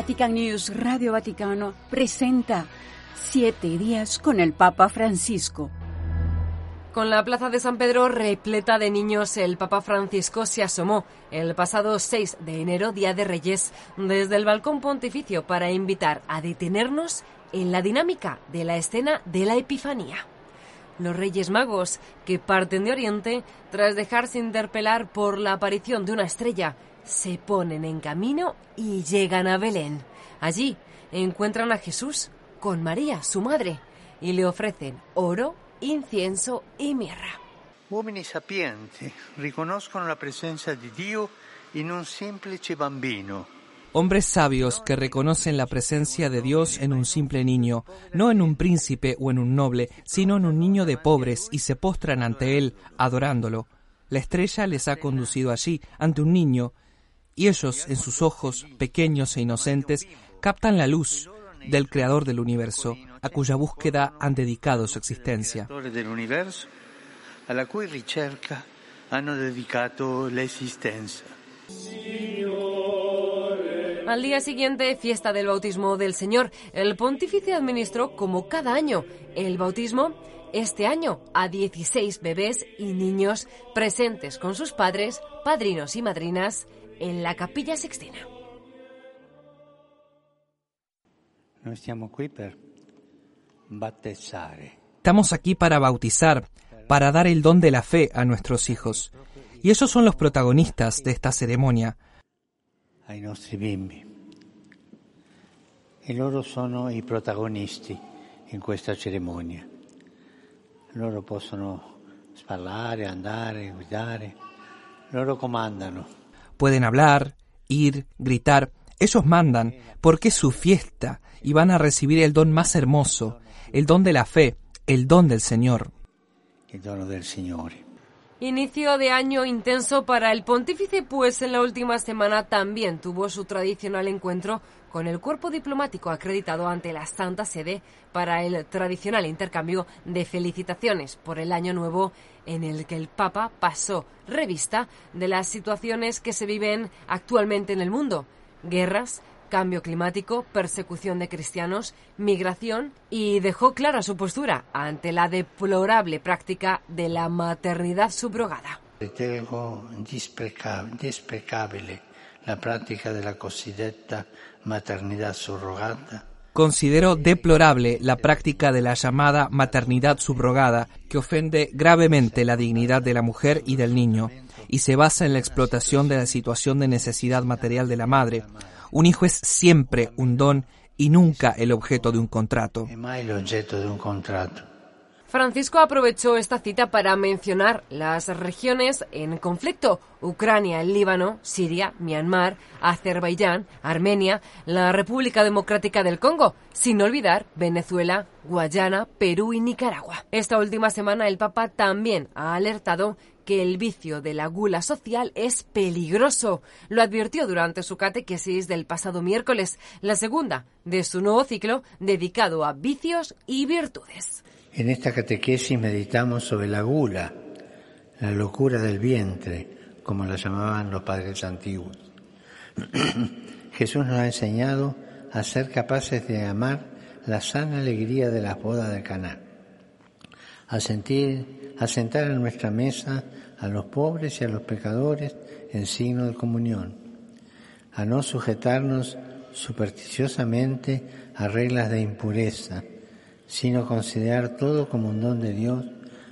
Vatican News Radio Vaticano presenta Siete días con el Papa Francisco. Con la plaza de San Pedro repleta de niños, el Papa Francisco se asomó el pasado 6 de enero, Día de Reyes, desde el balcón pontificio para invitar a detenernos en la dinámica de la escena de la Epifanía. Los Reyes Magos, que parten de Oriente, tras dejarse interpelar por la aparición de una estrella, se ponen en camino y llegan a Belén. Allí encuentran a Jesús con María, su madre, y le ofrecen oro, incienso y mirra. Uomini sapienti riconoscono la presencia di Dio in un semplice bambino. Hombres sabios que reconocen la presencia de Dios en un simple niño, no en un príncipe o en un noble, sino en un niño de pobres y se postran ante él, adorándolo. La estrella les ha conducido allí, ante un niño, y ellos, en sus ojos, pequeños e inocentes, captan la luz del Creador del universo, a cuya búsqueda han dedicado su existencia. Al día siguiente, fiesta del bautismo del Señor, el pontífice administró, como cada año, el bautismo. Este año a 16 bebés y niños presentes con sus padres, padrinos y madrinas en la Capilla Sixtina. Estamos aquí para bautizar, para dar el don de la fe a nuestros hijos. Y ellos son los protagonistas de esta ceremonia. Ai nostri bimbi. E loro sono i protagonisti in questa cerimonia. Loro possono parlare, andare, guidare. Loro comandano pueden hablar, ir, gritar, ellos mandan, porque es su fiesta y van a recibir el don más hermoso, el don de la fe, el don del Señor. El don del Señor. Inicio de año intenso para el pontífice, pues en la última semana también tuvo su tradicional encuentro con el cuerpo diplomático acreditado ante la Santa Sede para el tradicional intercambio de felicitaciones por el año nuevo en el que el Papa pasó revista de las situaciones que se viven actualmente en el mundo, guerras, cambio climático, persecución de cristianos, migración y dejó clara su postura ante la deplorable práctica de la maternidad subrogada. Ritengo desprecabile la práctica de la cosiddetta maternidad subrogada Considero deplorable la práctica de la llamada maternidad subrogada, que ofende gravemente la dignidad de la mujer y del niño, y se basa en la explotación de la situación de necesidad material de la madre, un hijo es siempre un don y nunca el objeto de un contrato. Francisco aprovechó esta cita para mencionar las regiones en conflicto, Ucrania, el Líbano, Siria, Myanmar, Azerbaiyán, Armenia, la República Democrática del Congo, sin olvidar Venezuela, Guayana, Perú y Nicaragua. Esta última semana el Papa también ha alertado que el vicio de la gula social es peligroso. Lo advirtió durante su catequesis del pasado miércoles, la segunda de su nuevo ciclo dedicado a vicios y virtudes. En esta catequesis meditamos sobre la gula, la locura del vientre, como la llamaban los padres antiguos. Jesús nos ha enseñado a ser capaces de amar la sana alegría de las bodas de Caná, a sentir, a sentar en nuestra mesa a los pobres y a los pecadores en signo de comunión, a no sujetarnos supersticiosamente a reglas de impureza, sino considerar todo como un don de Dios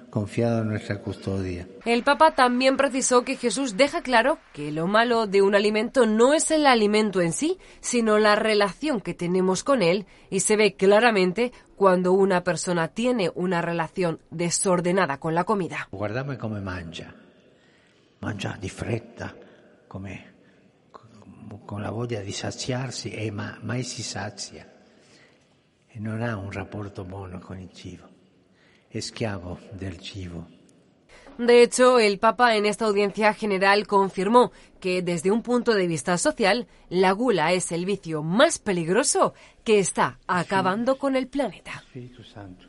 confiado en nuestra custodia. El Papa también precisó que Jesús deja claro que lo malo de un alimento no es el alimento en sí, sino la relación que tenemos con él y se ve claramente cuando una persona tiene una relación desordenada con la comida. Guardame come mangia. Mangia di fretta, come con la voglia di saziarsi e ma mai si sazia no non ha un rapporto buono con il cibo, es esclavo del cibo. De hecho, el Papa en esta audiencia general confirmó que desde un punto de vista social, la gula es el vicio más peligroso que está acabando con el planeta. Espíritu Santo.